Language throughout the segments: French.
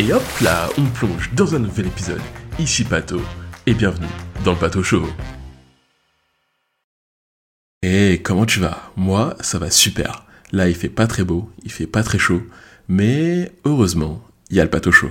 Et hop là, on plonge dans un nouvel épisode. Ici Pato, et bienvenue dans le Pato Show. Et comment tu vas? Moi, ça va super. Là, il fait pas très beau, il fait pas très chaud, mais heureusement, il y a le Pato Show.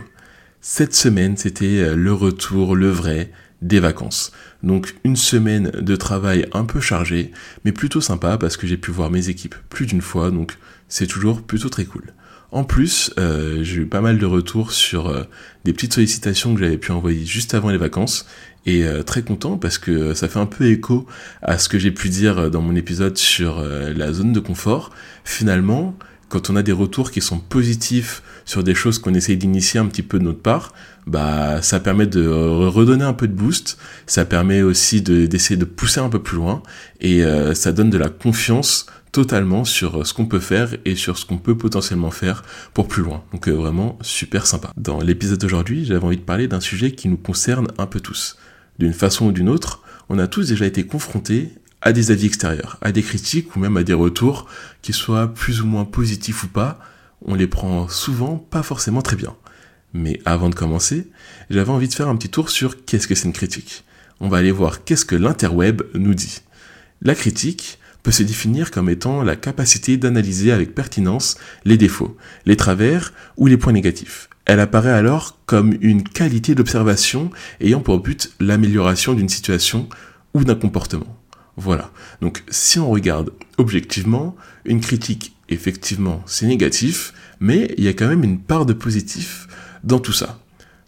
Cette semaine, c'était euh, le retour, le vrai, des vacances. Donc une semaine de travail un peu chargée, mais plutôt sympa parce que j'ai pu voir mes équipes plus d'une fois, donc c'est toujours plutôt très cool. En plus, euh, j'ai eu pas mal de retours sur euh, des petites sollicitations que j'avais pu envoyer juste avant les vacances, et euh, très content parce que ça fait un peu écho à ce que j'ai pu dire dans mon épisode sur la zone de confort. Finalement, quand on a des retours qui sont positifs sur des choses qu'on essaye d'initier un petit peu de notre part, bah ça permet de redonner un peu de boost, ça permet aussi d'essayer de, pousser un peu plus loin et euh, ça donne de la confiance totalement sur ce qu'on peut faire et sur ce qu'on peut potentiellement faire pour plus loin. Donc euh, vraiment super sympa. Dans l'épisode d'aujourd'hui, j'avais envie de parler d'un sujet qui nous concerne un peu tous. D'une façon ou d'une autre, on a tous déjà été confrontés à des avis extérieurs, à des critiques ou même à des retours qui soient plus ou moins positifs ou pas, on les prend souvent pas forcément très bien. Mais avant de commencer, j'avais envie de faire un petit tour sur qu'est-ce que c'est une critique. On va aller voir qu'est-ce que l'interweb nous dit. La critique peut se définir comme étant la capacité d'analyser avec pertinence les défauts, les travers ou les points négatifs. Elle apparaît alors comme une qualité d'observation ayant pour but l'amélioration d'une situation ou d'un comportement. Voilà. Donc si on regarde objectivement, une critique, effectivement, c'est négatif, mais il y a quand même une part de positif dans tout ça.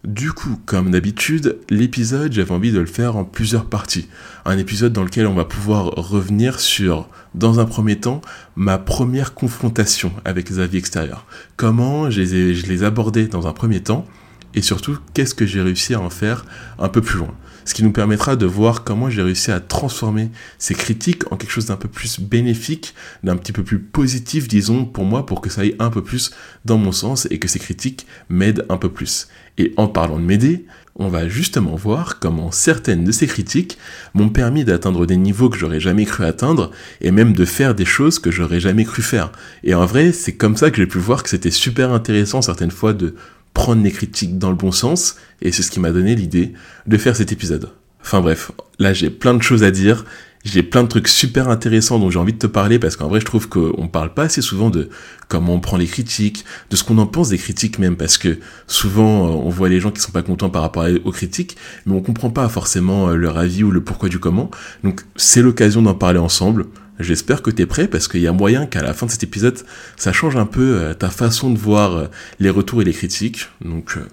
Du coup, comme d'habitude, l'épisode, j'avais envie de le faire en plusieurs parties. Un épisode dans lequel on va pouvoir revenir sur, dans un premier temps, ma première confrontation avec les avis extérieurs. Comment je les, je les abordais dans un premier temps, et surtout, qu'est-ce que j'ai réussi à en faire un peu plus loin ce qui nous permettra de voir comment j'ai réussi à transformer ces critiques en quelque chose d'un peu plus bénéfique, d'un petit peu plus positif, disons, pour moi, pour que ça aille un peu plus dans mon sens et que ces critiques m'aident un peu plus. Et en parlant de m'aider, on va justement voir comment certaines de ces critiques m'ont permis d'atteindre des niveaux que j'aurais jamais cru atteindre et même de faire des choses que j'aurais jamais cru faire. Et en vrai, c'est comme ça que j'ai pu voir que c'était super intéressant certaines fois de prendre les critiques dans le bon sens, et c'est ce qui m'a donné l'idée de faire cet épisode. Enfin bref, là j'ai plein de choses à dire, j'ai plein de trucs super intéressants dont j'ai envie de te parler parce qu'en vrai je trouve qu'on parle pas assez souvent de comment on prend les critiques, de ce qu'on en pense des critiques même parce que souvent euh, on voit les gens qui sont pas contents par rapport aux critiques mais on comprend pas forcément euh, leur avis ou le pourquoi du comment. Donc c'est l'occasion d'en parler ensemble. J'espère que tu es prêt parce qu'il y a moyen qu'à la fin de cet épisode, ça change un peu euh, ta façon de voir euh, les retours et les critiques. Donc, euh,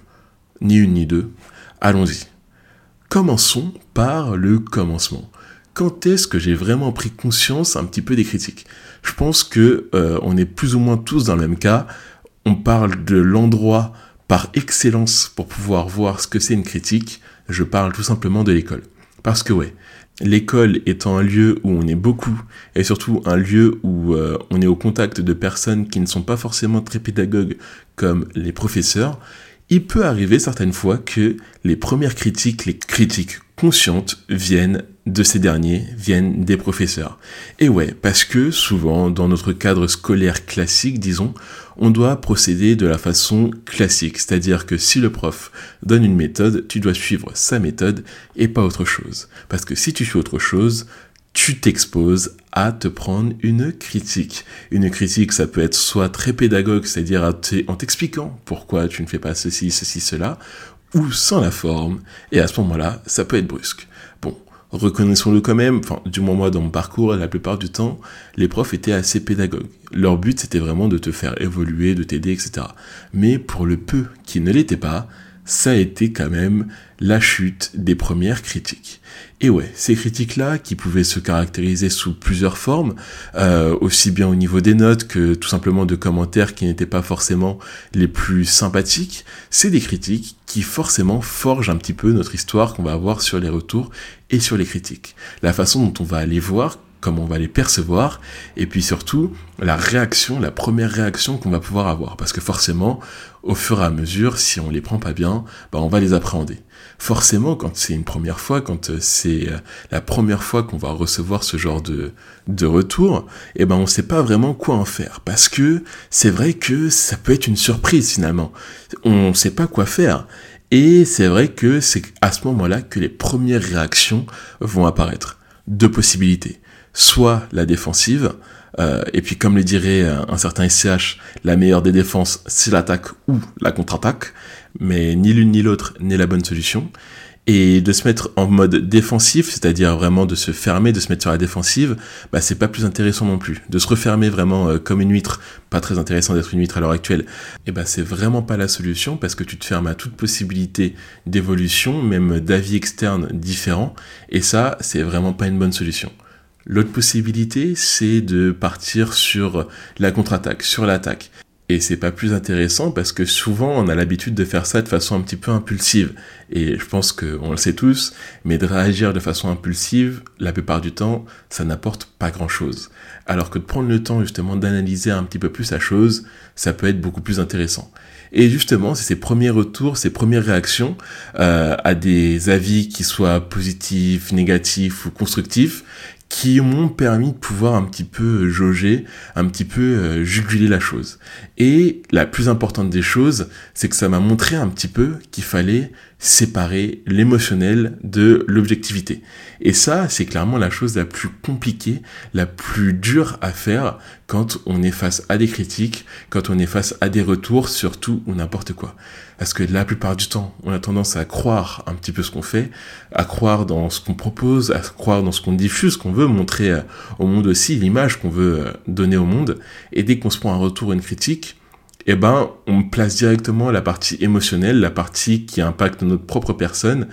ni une ni deux. Allons-y. Commençons par le commencement. Quand est-ce que j'ai vraiment pris conscience un petit peu des critiques? Je pense que on est plus ou moins tous dans le même cas. On parle de l'endroit par excellence pour pouvoir voir ce que c'est une critique. Je parle tout simplement de l'école. Parce que ouais, l'école étant un lieu où on est beaucoup et surtout un lieu où euh, on est au contact de personnes qui ne sont pas forcément très pédagogues comme les professeurs, il peut arriver certaines fois que les premières critiques, les critiques conscientes viennent de ces derniers, viennent des professeurs. Et ouais, parce que souvent, dans notre cadre scolaire classique, disons, on doit procéder de la façon classique, c'est-à-dire que si le prof donne une méthode, tu dois suivre sa méthode et pas autre chose. Parce que si tu fais autre chose, tu t'exposes à te prendre une critique. Une critique, ça peut être soit très pédagogue, c'est-à-dire en t'expliquant pourquoi tu ne fais pas ceci, ceci, cela, ou sans la forme, et à ce moment-là, ça peut être brusque. Bon, reconnaissons-le quand même, enfin, du moins moi dans mon parcours, la plupart du temps, les profs étaient assez pédagogues. Leur but, c'était vraiment de te faire évoluer, de t'aider, etc. Mais pour le peu qui ne l'était pas, ça a été quand même la chute des premières critiques. Et ouais, ces critiques-là, qui pouvaient se caractériser sous plusieurs formes, euh, aussi bien au niveau des notes que tout simplement de commentaires qui n'étaient pas forcément les plus sympathiques, c'est des critiques qui forcément forgent un petit peu notre histoire qu'on va avoir sur les retours et sur les critiques. La façon dont on va aller voir comment on va les percevoir, et puis surtout la réaction, la première réaction qu'on va pouvoir avoir. Parce que forcément, au fur et à mesure, si on les prend pas bien, bah on va les appréhender. Forcément, quand c'est une première fois, quand euh, c'est euh, la première fois qu'on va recevoir ce genre de, de retour, eh ben on sait pas vraiment quoi en faire. Parce que c'est vrai que ça peut être une surprise finalement. On sait pas quoi faire. Et c'est vrai que c'est à ce moment-là que les premières réactions vont apparaître. Deux possibilités soit la défensive, euh, et puis comme le dirait un certain SCH, la meilleure des défenses, c'est l'attaque ou la contre-attaque, mais ni l'une ni l'autre n'est la bonne solution. Et de se mettre en mode défensif, c'est-à-dire vraiment de se fermer, de se mettre sur la défensive, bah c'est pas plus intéressant non plus. De se refermer vraiment euh, comme une huître, pas très intéressant d'être une huître à l'heure actuelle, et eh bah c'est vraiment pas la solution parce que tu te fermes à toute possibilité d'évolution, même d'avis externes différents, et ça c'est vraiment pas une bonne solution. L'autre possibilité, c'est de partir sur la contre-attaque, sur l'attaque. Et c'est pas plus intéressant parce que souvent on a l'habitude de faire ça de façon un petit peu impulsive. Et je pense qu'on le sait tous, mais de réagir de façon impulsive, la plupart du temps, ça n'apporte pas grand chose. Alors que de prendre le temps justement d'analyser un petit peu plus la chose, ça peut être beaucoup plus intéressant. Et justement, c'est ces premiers retours, ces premières réactions euh, à des avis qui soient positifs, négatifs ou constructifs, qui m'ont permis de pouvoir un petit peu jauger, un petit peu euh, juguler la chose. Et la plus importante des choses, c'est que ça m'a montré un petit peu qu'il fallait séparer l'émotionnel de l'objectivité. Et ça, c'est clairement la chose la plus compliquée, la plus dure à faire quand on est face à des critiques, quand on est face à des retours, surtout ou n'importe quoi. Parce que la plupart du temps, on a tendance à croire un petit peu ce qu'on fait, à croire dans ce qu'on propose, à croire dans ce qu'on diffuse, qu'on veut montrer euh, au monde aussi, l'image qu'on veut euh, donner au monde. Et dès qu'on se prend un retour, une critique, eh ben, on place directement la partie émotionnelle, la partie qui impacte notre propre personne.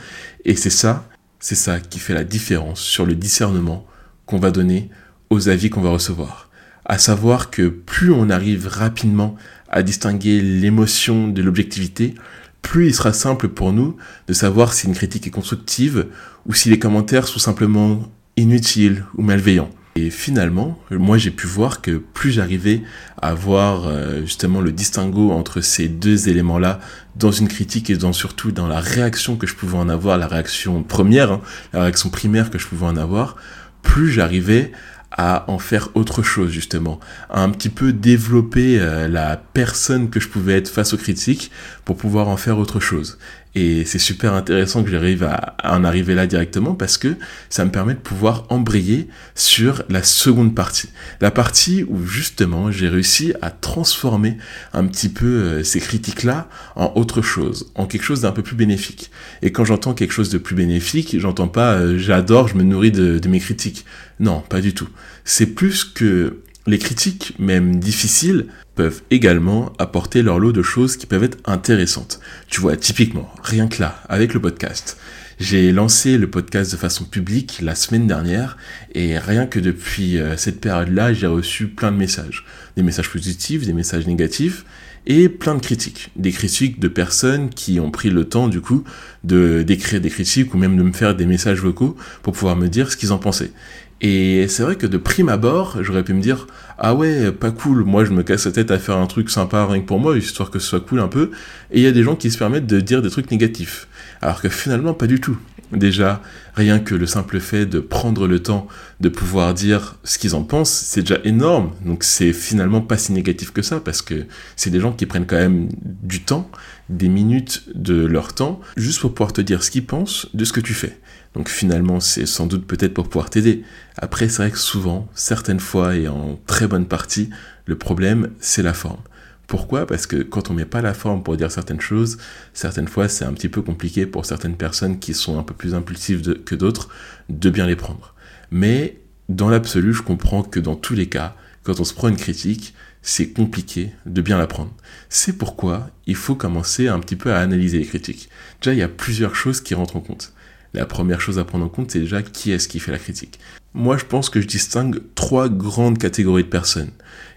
Et c'est ça, c'est ça qui fait la différence sur le discernement qu'on va donner aux avis qu'on va recevoir. À savoir que plus on arrive rapidement à distinguer l'émotion de l'objectivité, plus il sera simple pour nous de savoir si une critique est constructive ou si les commentaires sont simplement inutiles ou malveillants. Et finalement, moi j'ai pu voir que plus j'arrivais à voir euh, justement le distinguo entre ces deux éléments-là dans une critique et dans, surtout dans la réaction que je pouvais en avoir, la réaction première, hein, la réaction primaire que je pouvais en avoir, plus j'arrivais à en faire autre chose justement, à un petit peu développer euh, la personne que je pouvais être face aux critiques pour pouvoir en faire autre chose. Et c'est super intéressant que j'arrive à, en arriver là directement parce que ça me permet de pouvoir embrayer sur la seconde partie. La partie où justement j'ai réussi à transformer un petit peu euh, ces critiques-là en autre chose, en quelque chose d'un peu plus bénéfique. Et quand j'entends quelque chose de plus bénéfique, j'entends pas euh, j'adore, je me nourris de, de mes critiques. Non, pas du tout. C'est plus que les critiques, même difficiles, peuvent également apporter leur lot de choses qui peuvent être intéressantes. Tu vois, typiquement, rien que là, avec le podcast, j'ai lancé le podcast de façon publique la semaine dernière et rien que depuis euh, cette période-là, j'ai reçu plein de messages. Des messages positifs, des messages négatifs et plein de critiques. Des critiques de personnes qui ont pris le temps du coup de d'écrire des critiques ou même de me faire des messages vocaux pour pouvoir me dire ce qu'ils en pensaient. Et c'est vrai que de prime abord, j'aurais pu me dire ah ouais, pas cool, moi je me casse la tête à faire un truc sympa rien que pour moi, histoire que ce soit cool un peu. Et il y a des gens qui se permettent de dire des trucs négatifs. Alors que finalement, pas du tout. Déjà, rien que le simple fait de prendre le temps de pouvoir dire ce qu'ils en pensent, c'est déjà énorme. Donc c'est finalement pas si négatif que ça, parce que c'est des gens qui prennent quand même du temps, des minutes de leur temps, juste pour pouvoir te dire ce qu'ils pensent de ce que tu fais. Donc finalement, c'est sans doute peut-être pour pouvoir t'aider. Après, c'est vrai que souvent, certaines fois et en très bonne partie, le problème, c'est la forme. Pourquoi? Parce que quand on met pas la forme pour dire certaines choses, certaines fois, c'est un petit peu compliqué pour certaines personnes qui sont un peu plus impulsives que d'autres de bien les prendre. Mais dans l'absolu, je comprends que dans tous les cas, quand on se prend une critique, c'est compliqué de bien la prendre. C'est pourquoi il faut commencer un petit peu à analyser les critiques. Déjà, il y a plusieurs choses qui rentrent en compte la première chose à prendre en compte, c'est déjà qui est-ce qui fait la critique. Moi, je pense que je distingue trois grandes catégories de personnes.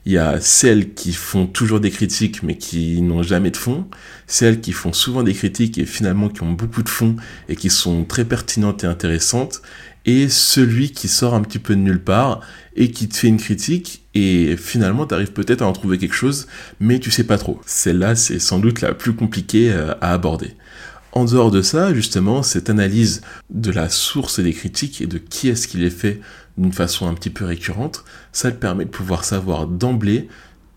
Il y a celles qui font toujours des critiques mais qui n'ont jamais de fond, celles qui font souvent des critiques et finalement qui ont beaucoup de fond et qui sont très pertinentes et intéressantes, et celui qui sort un petit peu de nulle part et qui te fait une critique et finalement tu arrives peut-être à en trouver quelque chose mais tu sais pas trop. Celle-là c'est sans doute la plus compliquée euh, à aborder. En dehors de ça, justement, cette analyse de la source des critiques et de qui est-ce qui les fait d'une façon un petit peu récurrente, ça te permet de pouvoir savoir d'emblée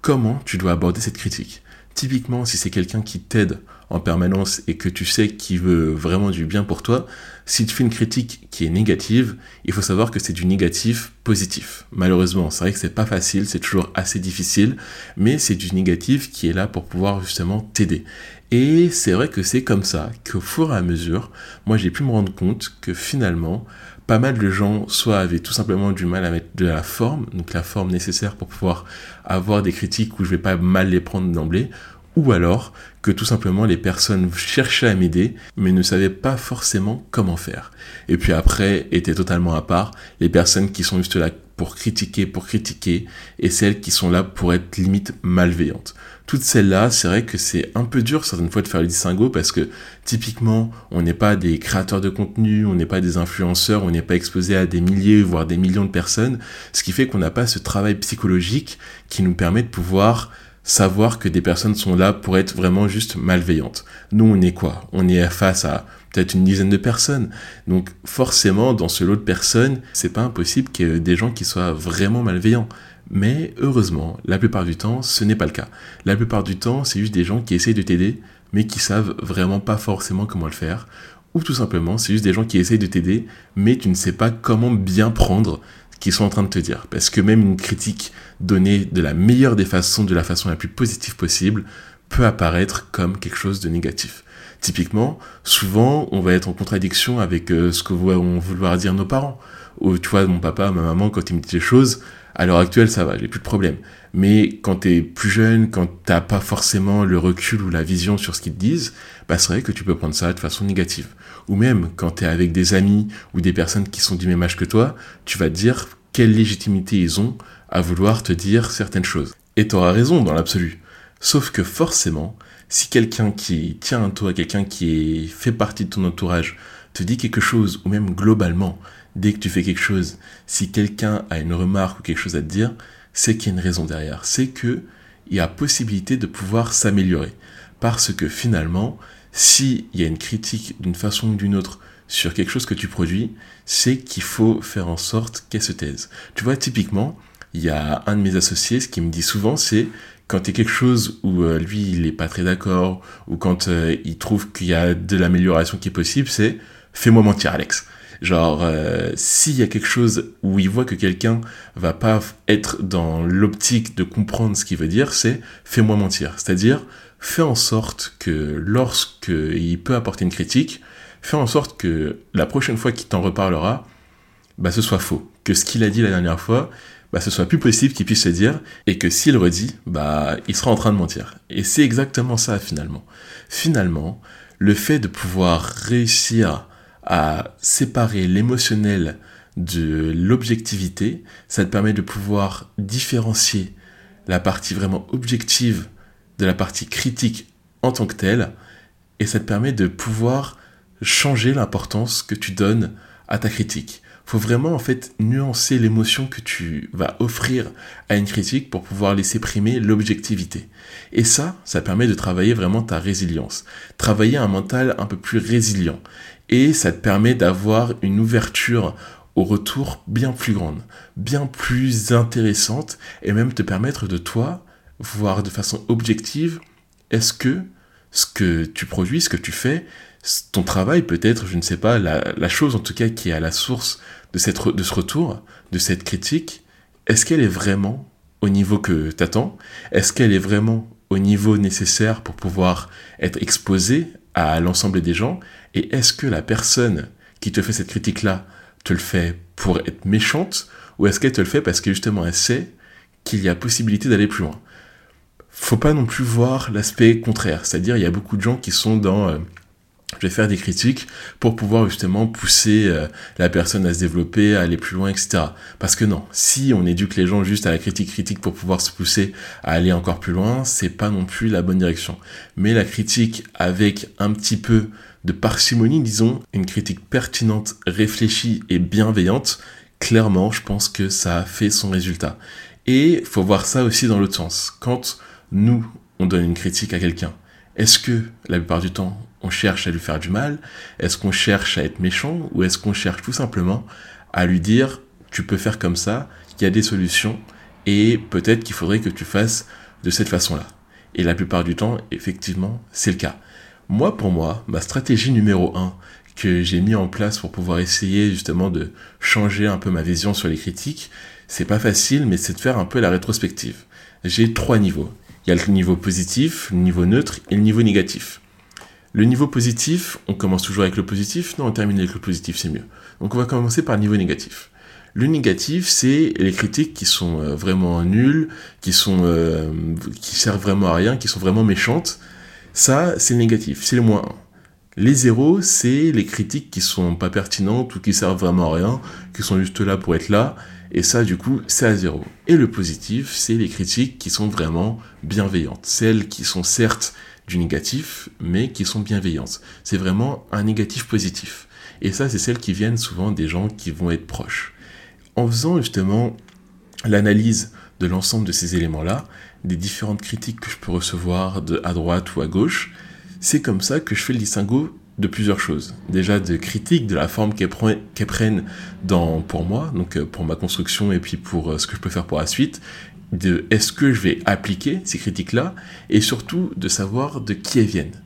comment tu dois aborder cette critique. Typiquement, si c'est quelqu'un qui t'aide en permanence et que tu sais qu'il veut vraiment du bien pour toi, si tu fais une critique qui est négative, il faut savoir que c'est du négatif positif. Malheureusement, c'est vrai que c'est pas facile, c'est toujours assez difficile, mais c'est du négatif qui est là pour pouvoir justement t'aider. Et c'est vrai que c'est comme ça qu'au fur et à mesure, moi j'ai pu me rendre compte que finalement, pas mal de gens soit avaient tout simplement du mal à mettre de la forme, donc la forme nécessaire pour pouvoir avoir des critiques où je vais pas mal les prendre d'emblée, ou alors que tout simplement les personnes cherchaient à m'aider mais ne savaient pas forcément comment faire. Et puis après étaient totalement à part les personnes qui sont juste là pour critiquer, pour critiquer, et celles qui sont là pour être limite malveillantes. Toutes celles-là, c'est vrai que c'est un peu dur certaines fois de faire le distinguo parce que typiquement, on n'est pas des créateurs de contenu, on n'est pas des influenceurs, on n'est pas exposé à des milliers, voire des millions de personnes, ce qui fait qu'on n'a pas ce travail psychologique qui nous permet de pouvoir savoir que des personnes sont là pour être vraiment juste malveillantes. Nous, on est quoi? On est face à peut-être une dizaine de personnes. Donc forcément, dans ce lot de personnes, c'est pas impossible qu'il y ait des gens qui soient vraiment malveillants. Mais heureusement, la plupart du temps, ce n'est pas le cas. La plupart du temps, c'est juste des gens qui essayent de t'aider, mais qui savent vraiment pas forcément comment le faire. Ou tout simplement, c'est juste des gens qui essayent de t'aider, mais tu ne sais pas comment bien prendre ce qu'ils sont en train de te dire. Parce que même une critique donnée de la meilleure des façons, de la façon la plus positive possible, peut apparaître comme quelque chose de négatif. Typiquement, souvent, on va être en contradiction avec euh, ce que vont vouloir dire nos parents. Ou tu vois, mon papa, ma maman, quand ils me disent des choses, à l'heure actuelle, ça va, j'ai plus de problème. Mais quand t'es plus jeune, quand t'as pas forcément le recul ou la vision sur ce qu'ils te disent, bah c'est vrai que tu peux prendre ça de façon négative. Ou même quand t'es avec des amis ou des personnes qui sont du même âge que toi, tu vas te dire quelle légitimité ils ont à vouloir te dire certaines choses. Et t'auras raison dans l'absolu. Sauf que forcément, si quelqu'un qui tient à toi, quelqu'un qui fait partie de ton entourage, te dit quelque chose, ou même globalement, dès que tu fais quelque chose, si quelqu'un a une remarque ou quelque chose à te dire, c'est qu'il y a une raison derrière. C'est que il y a possibilité de pouvoir s'améliorer. Parce que finalement, s'il y a une critique d'une façon ou d'une autre sur quelque chose que tu produis, c'est qu'il faut faire en sorte qu'elle se taise. Tu vois, typiquement, il y a un de mes associés, ce qui me dit souvent, c'est quand il y a quelque chose où euh, lui, il n'est pas très d'accord, ou quand euh, il trouve qu'il y a de l'amélioration qui est possible, c'est fais-moi mentir, Alex. Genre, euh, s'il y a quelque chose où il voit que quelqu'un va pas être dans l'optique de comprendre ce qu'il veut dire, c'est fais-moi mentir. C'est-à-dire, fais en sorte que lorsqu'il peut apporter une critique, fais en sorte que la prochaine fois qu'il t'en reparlera, bah, ce soit faux. Que ce qu'il a dit la dernière fois, bah, ce soit plus possible qu'il puisse se dire, et que s'il redit, bah, il sera en train de mentir. Et c'est exactement ça, finalement. Finalement, le fait de pouvoir réussir à séparer l'émotionnel de l'objectivité, ça te permet de pouvoir différencier la partie vraiment objective de la partie critique en tant que telle, et ça te permet de pouvoir changer l'importance que tu donnes à ta critique. Faut vraiment en fait nuancer l'émotion que tu vas offrir à une critique pour pouvoir laisser primer l'objectivité. Et ça, ça permet de travailler vraiment ta résilience, travailler un mental un peu plus résilient et ça te permet d'avoir une ouverture au retour bien plus grande, bien plus intéressante et même te permettre de toi voir de façon objective est-ce que ce que tu produis, ce que tu fais, ton travail peut-être, je ne sais pas, la, chose en tout cas qui est à la source de, de ce retour, de cette critique, est-ce qu'elle est vraiment au niveau que tu attends Est-ce qu'elle est vraiment au niveau nécessaire pour pouvoir être exposée à l'ensemble des gens. Et est-ce que la personne qui te fait cette critique-là te le fait pour être méchante ou est-ce qu'elle te le fait parce que justement elle sait qu'il y a possibilité d'aller plus loin? Faut pas non plus voir l'aspect contraire, c'est-à-dire il y a beaucoup de gens qui sont dans euh, je vais faire des critiques pour pouvoir justement pousser euh, la personne à se développer, à aller plus loin, etc. Parce que non, si on éduque les gens juste à la critique critique pour pouvoir se pousser à aller encore plus loin, c'est pas non plus la bonne direction. Mais la critique avec un petit peu de parcimonie, disons, une critique pertinente, réfléchie et bienveillante, clairement, je pense que ça a fait son résultat. Et faut voir ça aussi dans l'autre sens. Quand nous, on donne une critique à quelqu'un, est-ce que la plupart du temps, on cherche à lui faire du mal Est-ce qu'on cherche à être méchant Ou est-ce qu'on cherche tout simplement à lui dire tu peux faire comme ça, il y a des solutions et peut-être qu'il faudrait que tu fasses de cette façon-là. Et la plupart du temps, effectivement, c'est le cas. Moi, pour moi, ma stratégie numéro 1 que j'ai mis en place pour pouvoir essayer justement de changer un peu ma vision sur les critiques, c'est pas facile, mais c'est de faire un peu la rétrospective. J'ai trois niveaux. Il y a le niveau positif, le niveau neutre et le niveau négatif. Le niveau positif, on commence toujours avec le positif, non, on termine avec le positif, c'est mieux. Donc on va commencer par le niveau négatif. Le négatif, c'est les critiques qui sont euh, vraiment nulles, qui sont euh, servent vraiment à rien, qui sont vraiment méchantes. Ça, c'est le négatif, c'est le moins 1. Les zéros, c'est les critiques qui sont pas pertinentes ou qui servent vraiment à rien, qui sont juste là pour être là. Et ça, du coup, c'est à zéro. Et le positif, c'est les critiques qui sont vraiment bienveillantes. Celles qui sont certes du négatif, mais qui sont bienveillantes. C'est vraiment un négatif positif. Et ça, c'est celles qui viennent souvent des gens qui vont être proches. En faisant justement l'analyse de l'ensemble de ces éléments-là, des différentes critiques que je peux recevoir de à droite ou à gauche, c'est comme ça que je fais le distinguo de plusieurs choses. Déjà de critiques, de la forme qu'elles prennent pour moi, donc euh, pour ma construction et puis pour euh, ce que je peux faire pour la suite, de est-ce que je vais appliquer ces critiques-là, et surtout de savoir de qui elles viennent.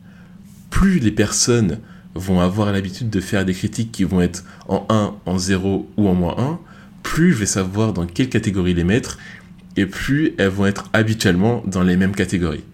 Plus les personnes vont avoir l'habitude de faire des critiques qui vont être en 1, en 0 ou en moins 1, plus je vais savoir dans quelle catégorie les mettre, et plus elles vont être habituellement dans les mêmes catégories.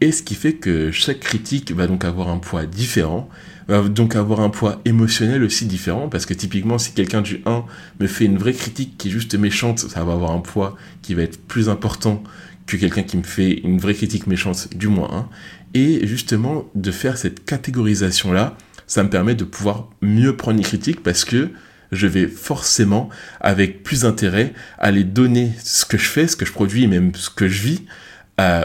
Et ce qui fait que chaque critique va donc avoir un poids différent, va donc avoir un poids émotionnel aussi différent, parce que typiquement si quelqu'un du 1 me fait une vraie critique qui est juste méchante, ça va avoir un poids qui va être plus important que quelqu'un qui me fait une vraie critique méchante du moins 1. Et justement, de faire cette catégorisation-là, ça me permet de pouvoir mieux prendre les critiques parce que je vais forcément, avec plus d'intérêt, aller donner ce que je fais, ce que je produis même ce que je vis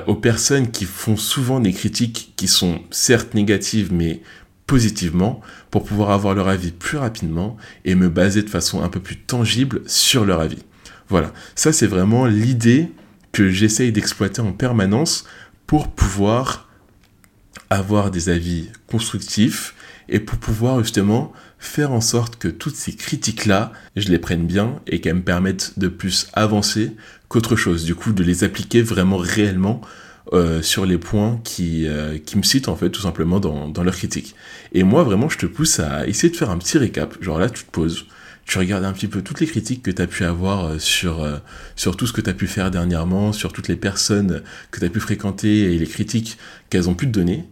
aux personnes qui font souvent des critiques qui sont certes négatives mais positivement pour pouvoir avoir leur avis plus rapidement et me baser de façon un peu plus tangible sur leur avis. Voilà, ça c'est vraiment l'idée que j'essaye d'exploiter en permanence pour pouvoir avoir des avis constructifs et pour pouvoir justement faire en sorte que toutes ces critiques-là, je les prenne bien et qu'elles me permettent de plus avancer qu'autre chose. Du coup, de les appliquer vraiment réellement euh, sur les points qui, euh, qui me citent en fait tout simplement dans, dans leurs critiques. Et moi vraiment je te pousse à essayer de faire un petit récap. Genre là tu te poses, tu regardes un petit peu toutes les critiques que tu as pu avoir euh, sur, sur tout ce que tu as pu faire dernièrement, sur toutes les personnes que tu as pu fréquenter et les critiques qu'elles ont pu te donner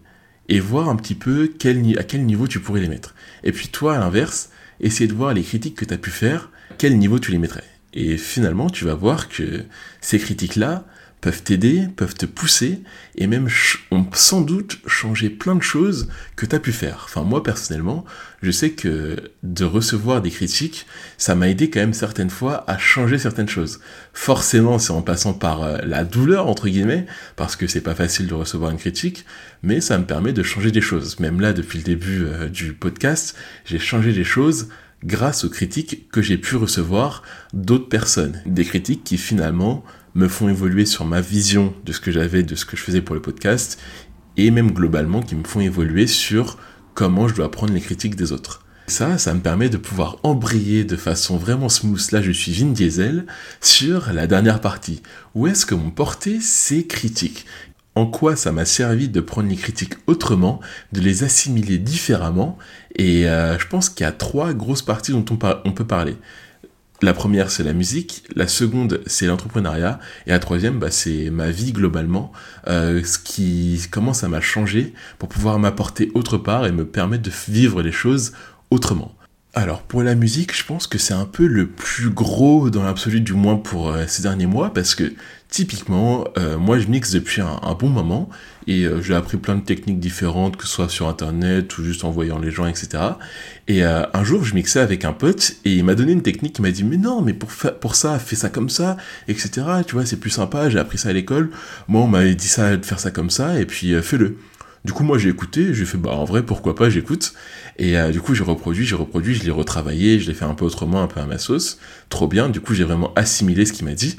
et voir un petit peu quel, à quel niveau tu pourrais les mettre. Et puis toi, à l'inverse, essayer de voir les critiques que tu as pu faire, quel niveau tu les mettrais. Et finalement, tu vas voir que ces critiques-là, peuvent t'aider, peuvent te pousser, et même ont sans doute changé plein de choses que tu as pu faire. Enfin, moi personnellement, je sais que de recevoir des critiques, ça m'a aidé quand même certaines fois à changer certaines choses. Forcément, c'est en passant par euh, la douleur, entre guillemets, parce que c'est pas facile de recevoir une critique, mais ça me permet de changer des choses. Même là, depuis le début euh, du podcast, j'ai changé des choses grâce aux critiques que j'ai pu recevoir d'autres personnes. Des critiques qui finalement me font évoluer sur ma vision de ce que j'avais, de ce que je faisais pour le podcast, et même globalement qui me font évoluer sur comment je dois prendre les critiques des autres. Ça, ça me permet de pouvoir embrayer de façon vraiment smooth, là je suis Vin Diesel, sur la dernière partie. Où est-ce que m'ont porté ces critiques En quoi ça m'a servi de prendre les critiques autrement, de les assimiler différemment, et euh, je pense qu'il y a trois grosses parties dont on, on peut parler. La première, c'est la musique. La seconde, c'est l'entrepreneuriat. Et la troisième, bah, c'est ma vie globalement. Euh, ce qui commence à m'a changé pour pouvoir m'apporter autre part et me permettre de vivre les choses autrement. Alors pour la musique, je pense que c'est un peu le plus gros dans l'absolu, du moins pour euh, ces derniers mois, parce que typiquement, euh, moi je mixe depuis un, bon moment et euh, j'ai appris plein de techniques différentes, que ce soit sur internet ou juste en voyant les gens, etc. Et un jour, je mixais avec un pote et il m'a donné une technique, il m'a dit mais non, mais pour, pour ça, fais ça comme ça, etc. Tu vois, c'est plus sympa, j'ai appris ça à l'école. Moi, on m'avait dit ça, de faire ça comme ça, et puis fais-le. Du coup, moi, j'ai écouté, j'ai fait, bah, en vrai, pourquoi pas, j'écoute. Et euh, du coup, j'ai reproduit, j'ai reproduit, je l'ai retravaillé, je l'ai fait un peu autrement, un peu à ma sauce. Trop bien. Du coup, j'ai vraiment assimilé ce qu'il m'a dit.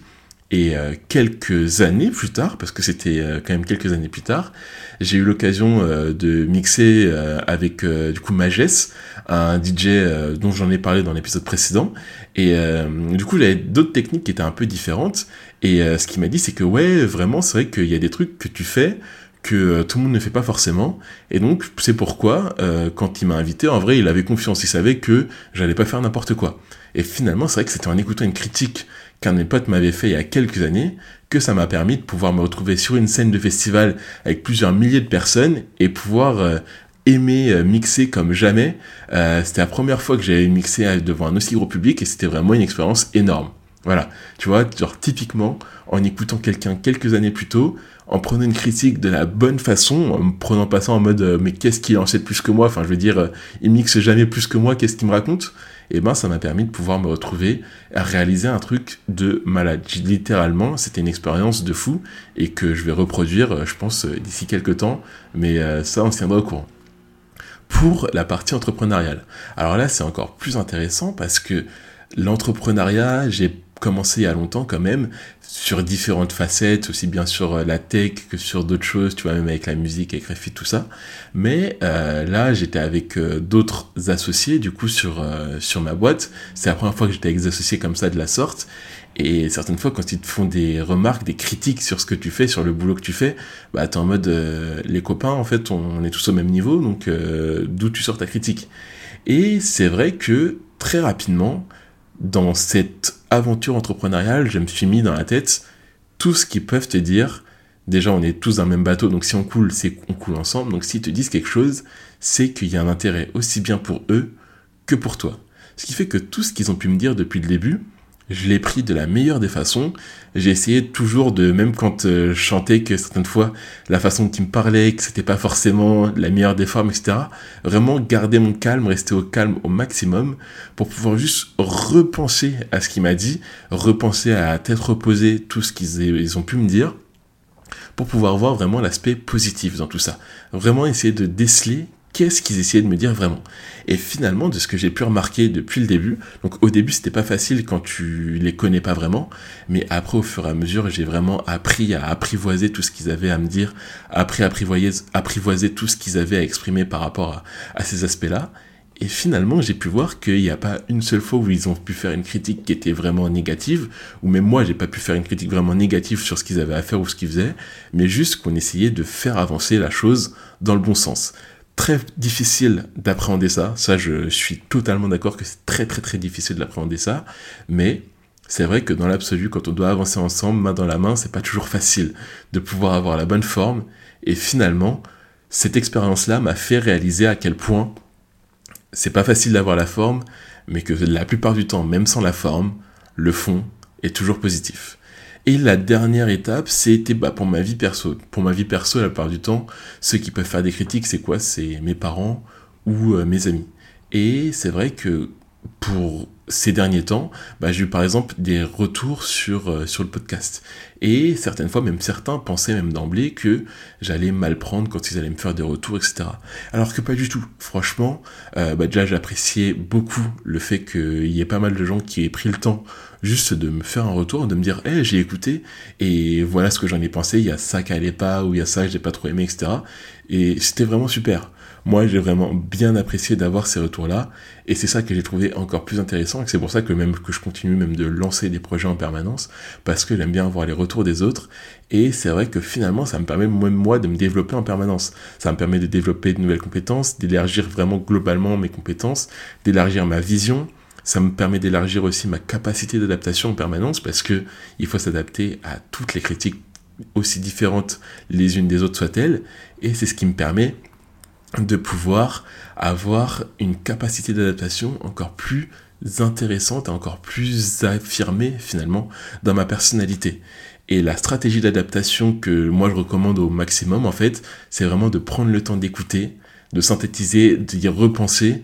Et euh, quelques années plus tard, parce que c'était euh, quand même quelques années plus tard, j'ai eu l'occasion de mixer avec du coup Magès, un DJ dont j'en ai parlé dans l'épisode précédent. Et du coup, j'avais d'autres techniques qui étaient un peu différentes. Et ce qu'il m'a dit, c'est que ouais, vraiment, c'est vrai qu'il y a des trucs que tu fais que euh, tout le monde ne fait pas forcément. Et donc, c'est pourquoi, euh, quand il m'a invité, en vrai, il avait confiance. Il savait que j'allais pas faire n'importe quoi. Et finalement, c'est vrai que c'était en écoutant une critique qu'un de mes potes m'avait fait il y a quelques années que ça m'a permis de pouvoir me retrouver sur une scène de festival avec plusieurs milliers de personnes et pouvoir euh, aimer mixer comme jamais. c'était la première fois que j'avais mixé devant un aussi gros public et c'était vraiment une expérience énorme. Voilà, tu vois, genre typiquement, en écoutant quelqu'un quelques années plus tôt, en prenant une critique de la bonne façon, en me prenant pas ça en mode euh, mais qu'est-ce qu'il en sait plus que moi, enfin je veux dire, euh, il mixe jamais plus que moi, qu'est-ce qu'il me raconte? Et eh ben ça m'a permis de pouvoir me retrouver à réaliser un truc de malade. Littéralement, c'était une expérience de fou et que je vais reproduire, euh, je pense, d'ici quelques temps, mais ça on se tiendra au courant. Pour la partie entrepreneuriale. Alors là, c'est encore plus intéressant parce que l'entrepreneuriat, j'ai commencé il y a longtemps quand même, sur différentes facettes, aussi bien sur euh, la tech que sur d'autres choses, tu vois, même avec la musique, avec Refit, tout ça. Mais euh, là, j'étais avec euh, d'autres associés, du coup, sur, sur ma boîte. C'est la première fois que j'étais avec des associés comme ça, de la sorte. Et certaines fois, quand ils te font des remarques, des critiques sur ce que tu fais, sur le boulot que tu fais, bah, t'es en mode, les copains, en fait, on est tous au même niveau, donc d'où tu sors ta critique Et c'est vrai que, très rapidement, dans cette aventure entrepreneuriale, je me suis mis dans la tête tout ce qu'ils peuvent te dire. Déjà, on est tous dans le même bateau, donc si on coule, c'est qu'on coule ensemble. Donc s'ils te disent quelque chose, c'est qu'il y a un intérêt aussi bien pour eux que pour toi. Ce qui fait que tout ce qu'ils ont pu me dire depuis le début, je l'ai pris de la meilleure des façons. J'ai essayé toujours de, même quand euh, je chantais, que certaines fois, la façon dont il me parlait, que c'était pas forcément la meilleure des formes, etc. Vraiment garder mon calme, rester au calme au maximum pour pouvoir juste repenser à ce qu'il m'a dit, repenser à tête reposée tout ce qu'ils ont pu me dire pour pouvoir voir vraiment l'aspect positif dans tout ça. Vraiment essayer de déceler qu'est-ce qu'ils essayaient de me dire vraiment. Et finalement, de ce que j'ai pu remarquer depuis le début, donc au début c'était pas facile quand tu les connais pas vraiment, mais après au fur et à mesure j'ai vraiment appris à apprivoiser tout ce qu'ils avaient à me dire, appris à apprivoiser, apprivoiser tout ce qu'ils avaient à exprimer par rapport à, ces aspects-là. Et finalement, j'ai pu voir qu'il n'y a pas une seule fois où ils ont pu faire une critique qui était vraiment négative, ou même moi, j'ai pas pu faire une critique vraiment négative sur ce qu'ils avaient à faire ou ce qu'ils faisaient, mais juste qu'on essayait de faire avancer la chose dans le bon sens très difficile d'appréhender ça. Ça, je suis totalement d'accord que c'est très très très difficile d'appréhender ça. Mais c'est vrai que dans l'absolu, quand on doit avancer ensemble, main dans la main, c'est pas toujours facile de pouvoir avoir la bonne forme. Et finalement, cette expérience-là m'a fait réaliser à quel point c'est pas facile d'avoir la forme, mais que la plupart du temps, même sans la forme, le fond est toujours positif. Et la dernière étape, c'était bah, pour ma vie perso. Pour ma vie perso, la plupart du temps, ceux qui peuvent faire des critiques, c'est quoi? C'est mes parents ou euh, mes amis. Et c'est vrai que pour ces derniers temps, bah, j'ai eu par exemple des retours sur, euh, sur le podcast. Et certaines fois, même certains pensaient même d'emblée que j'allais mal prendre quand ils allaient me faire des retours, etc. Alors que pas du tout. Franchement, euh, bah, déjà j'appréciais beaucoup le fait qu'il y ait pas mal de gens qui aient pris le temps juste de me faire un retour, de me dire, hé, j'ai écouté, et voilà ce que j'en ai pensé, il y a ça qui allait pas, ou il y a ça que j'ai pas trop aimé, etc. Et c'était vraiment super. Moi, j'ai vraiment bien apprécié d'avoir ces retours-là, et c'est ça que j'ai trouvé encore plus intéressant, et c'est pour ça que même que je continue même de lancer des projets en permanence, parce que j'aime bien voir les retours des autres, et c'est vrai que finalement, ça me permet moi de me développer en permanence. Ça me permet de développer de nouvelles compétences, d'élargir vraiment globalement mes compétences, d'élargir ma vision, ça me permet d'élargir aussi ma capacité d'adaptation en permanence parce que il faut s'adapter à toutes les critiques aussi différentes les unes des autres soient-elles et c'est ce qui me permet de pouvoir avoir une capacité d'adaptation encore plus intéressante et encore plus affirmée finalement dans ma personnalité. Et la stratégie d'adaptation que moi je recommande au maximum en fait, c'est vraiment de prendre le temps d'écouter, de synthétiser, d'y repenser.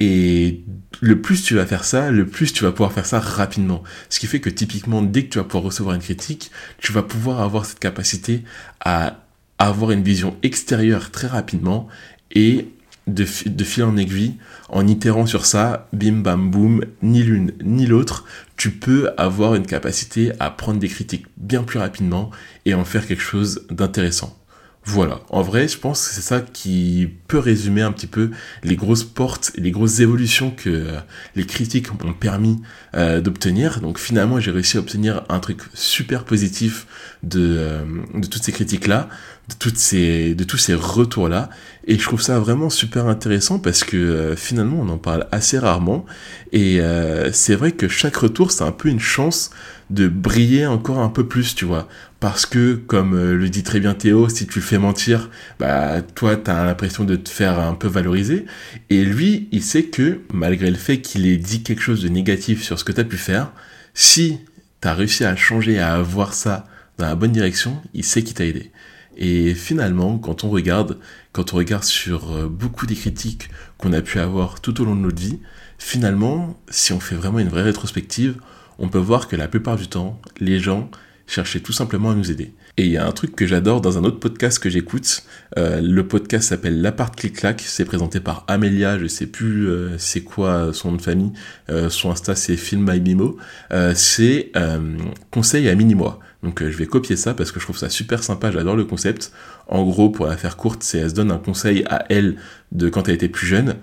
Et le plus tu vas faire ça, le plus tu vas pouvoir faire ça rapidement. Ce qui fait que typiquement, dès que tu vas pouvoir recevoir une critique, tu vas pouvoir avoir cette capacité à avoir une vision extérieure très rapidement et de, fil en aiguille, en itérant sur ça, bim bam boum, ni l'une ni l'autre, tu peux avoir une capacité à prendre des critiques bien plus rapidement et en faire quelque chose d'intéressant. Voilà, en vrai, je pense que c'est ça qui peut résumer un petit peu les grosses portes les grosses évolutions que euh, les critiques m'ont permis euh, d'obtenir. Donc finalement, j'ai réussi à obtenir un truc super positif de, euh, toutes ces critiques-là, de tous ces retours-là. Et je trouve ça vraiment super intéressant parce que finalement, on en parle assez rarement. Et c'est vrai que chaque retour, c'est un peu une chance de briller encore un peu plus, tu vois. Parce que, comme euh, le dit très bien Théo, si tu le fais mentir, bah, toi, t'as l'impression de te faire un peu valoriser. Et lui, il sait que, malgré le fait qu'il ait dit quelque chose de négatif sur ce que t'as pu faire, si t'as réussi à changer, à avoir ça dans la bonne direction, il sait qu'il t'a aidé. Et finalement, quand on regarde, quand on regarde sur euh, beaucoup des critiques qu'on a pu avoir tout au long de notre vie, finalement, si on fait vraiment une vraie rétrospective, on peut voir que la plupart du temps, les gens cherchaient tout simplement à nous aider. Et il y a un truc que j'adore dans un autre podcast que j'écoute. Euh, le podcast s'appelle L'appart clic clac. C'est présenté par Amelia. Je sais plus euh, c'est quoi son nom de famille. Euh, son Insta c'est Film My Mimo. c'est conseil à mini moi. Donc je vais copier ça parce que je trouve ça super sympa. J'adore le concept. En gros, pour la faire courte, c'est elle se donne un conseil à elle de quand elle était plus jeune.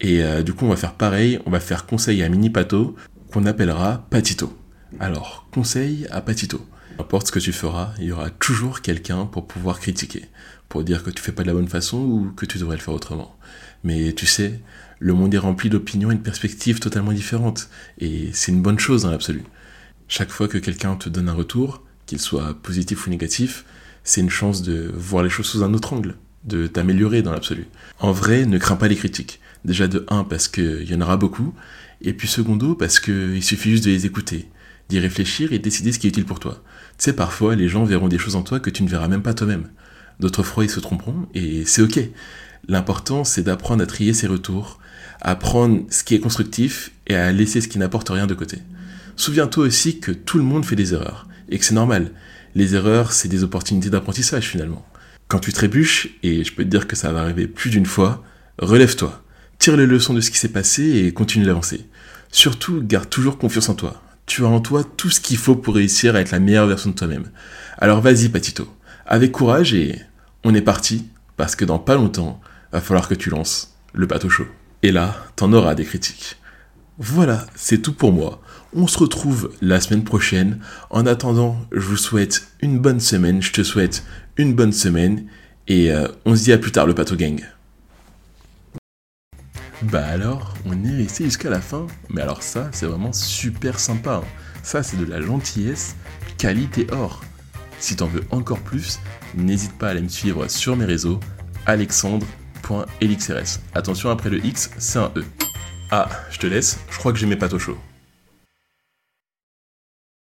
Et du coup, on va faire pareil. On va faire conseil à mini pato qu'on appellera Patito. Alors, conseil à Patito. N'importe ce que tu feras, il y aura toujours quelqu'un pour pouvoir critiquer, pour dire que tu fais pas de la bonne façon ou que tu devrais le faire autrement. Mais tu sais, le monde est rempli d'opinions et de perspectives totalement différentes, et c'est une bonne chose dans l'absolu. Chaque fois que quelqu'un te donne un retour, qu'il soit positif ou négatif, c'est une chance de voir les choses sous un autre angle, de t'améliorer dans l'absolu. En vrai, ne crains pas les critiques. Déjà de 1 parce qu'il y en aura beaucoup, et puis secondo, parce qu'il suffit juste de les écouter, d'y réfléchir et décider ce qui est utile pour toi. Tu sais, parfois, les gens verront des choses en toi que tu ne verras même pas toi-même. D'autres fois, ils se tromperont, et c'est ok. L'important, c'est d'apprendre à trier ses retours, à prendre ce qui est constructif et à laisser ce qui n'apporte rien de côté. Souviens-toi aussi que tout le monde fait des erreurs, et que c'est normal. Les erreurs, c'est des opportunités d'apprentissage finalement. Quand tu trébuches, et je peux te dire que ça va arriver plus d'une fois, relève-toi. Tire les leçons de ce qui s'est passé et continue d'avancer. Surtout, garde toujours confiance en toi. Tu as en toi tout ce qu'il faut pour réussir à être la meilleure version de toi-même. Alors vas-y, Patito. Avec courage et on est parti, parce que dans pas longtemps, va falloir que tu lances le bateau chaud. Et là, t'en auras des critiques. Voilà, c'est tout pour moi. On se retrouve la semaine prochaine. En attendant, je vous souhaite une bonne semaine. Je te souhaite une bonne semaine. Et euh, on se dit à plus tard, le Pato Gang. Bah alors, on est resté jusqu'à la fin. Mais alors ça, c'est vraiment super sympa. Hein. Ça, c'est de la gentillesse, qualité or. Si t'en veux encore plus, n'hésite pas à aller me suivre sur mes réseaux, alexandre.elixrs. Attention, après le X, c'est un E. Ah, je te laisse, je crois que j'ai mes pâtes au chaud.